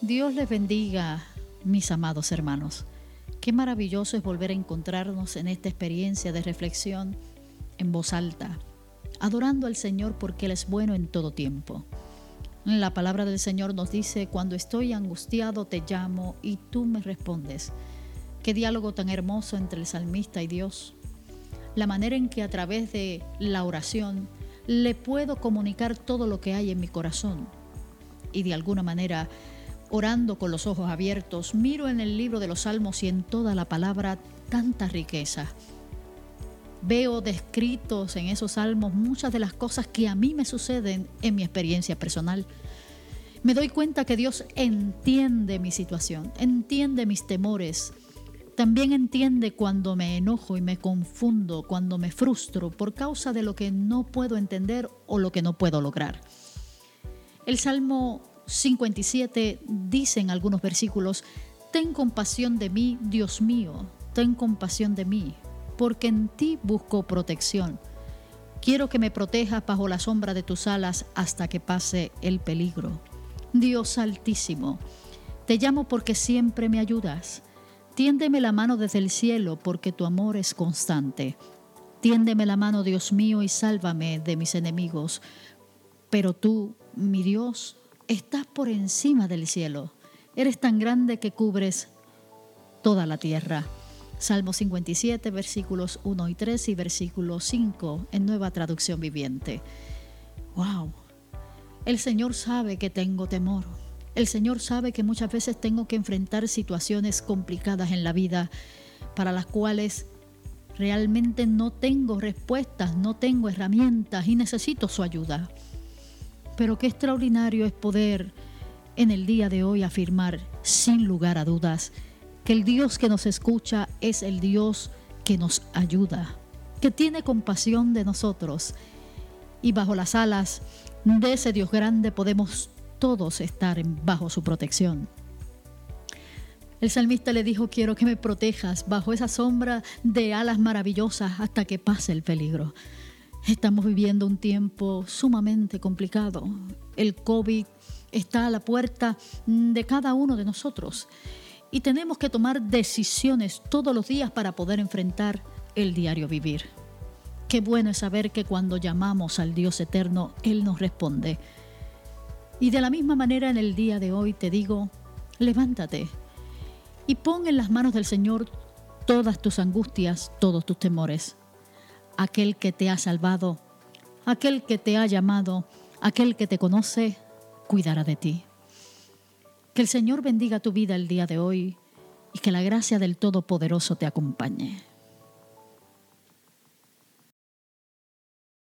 Dios les bendiga, mis amados hermanos. Qué maravilloso es volver a encontrarnos en esta experiencia de reflexión en voz alta, adorando al Señor porque Él es bueno en todo tiempo. La palabra del Señor nos dice, cuando estoy angustiado te llamo y tú me respondes. Qué diálogo tan hermoso entre el salmista y Dios. La manera en que a través de la oración le puedo comunicar todo lo que hay en mi corazón. Y de alguna manera orando con los ojos abiertos, miro en el libro de los Salmos y en toda la palabra tanta riqueza. Veo descritos en esos salmos muchas de las cosas que a mí me suceden en mi experiencia personal. Me doy cuenta que Dios entiende mi situación, entiende mis temores. También entiende cuando me enojo y me confundo, cuando me frustro por causa de lo que no puedo entender o lo que no puedo lograr. El Salmo 57 dice en algunos versículos, Ten compasión de mí, Dios mío, ten compasión de mí, porque en ti busco protección. Quiero que me protejas bajo la sombra de tus alas hasta que pase el peligro. Dios altísimo, te llamo porque siempre me ayudas. Tiéndeme la mano desde el cielo porque tu amor es constante. Tiéndeme la mano, Dios mío, y sálvame de mis enemigos. Pero tú, mi Dios, estás por encima del cielo. Eres tan grande que cubres toda la tierra. Salmo 57, versículos 1 y 3 y versículo 5 en nueva traducción viviente. ¡Wow! El Señor sabe que tengo temor. El Señor sabe que muchas veces tengo que enfrentar situaciones complicadas en la vida para las cuales realmente no tengo respuestas, no tengo herramientas y necesito su ayuda. Pero qué extraordinario es poder en el día de hoy afirmar sin lugar a dudas que el Dios que nos escucha es el Dios que nos ayuda, que tiene compasión de nosotros. Y bajo las alas de ese Dios grande podemos todos estar bajo su protección. El salmista le dijo, quiero que me protejas bajo esa sombra de alas maravillosas hasta que pase el peligro. Estamos viviendo un tiempo sumamente complicado. El COVID está a la puerta de cada uno de nosotros y tenemos que tomar decisiones todos los días para poder enfrentar el diario vivir. Qué bueno es saber que cuando llamamos al Dios eterno, Él nos responde. Y de la misma manera en el día de hoy te digo, levántate y pon en las manos del Señor todas tus angustias, todos tus temores aquel que te ha salvado, aquel que te ha llamado, aquel que te conoce, cuidará de ti. Que el Señor bendiga tu vida el día de hoy y que la gracia del Todopoderoso te acompañe.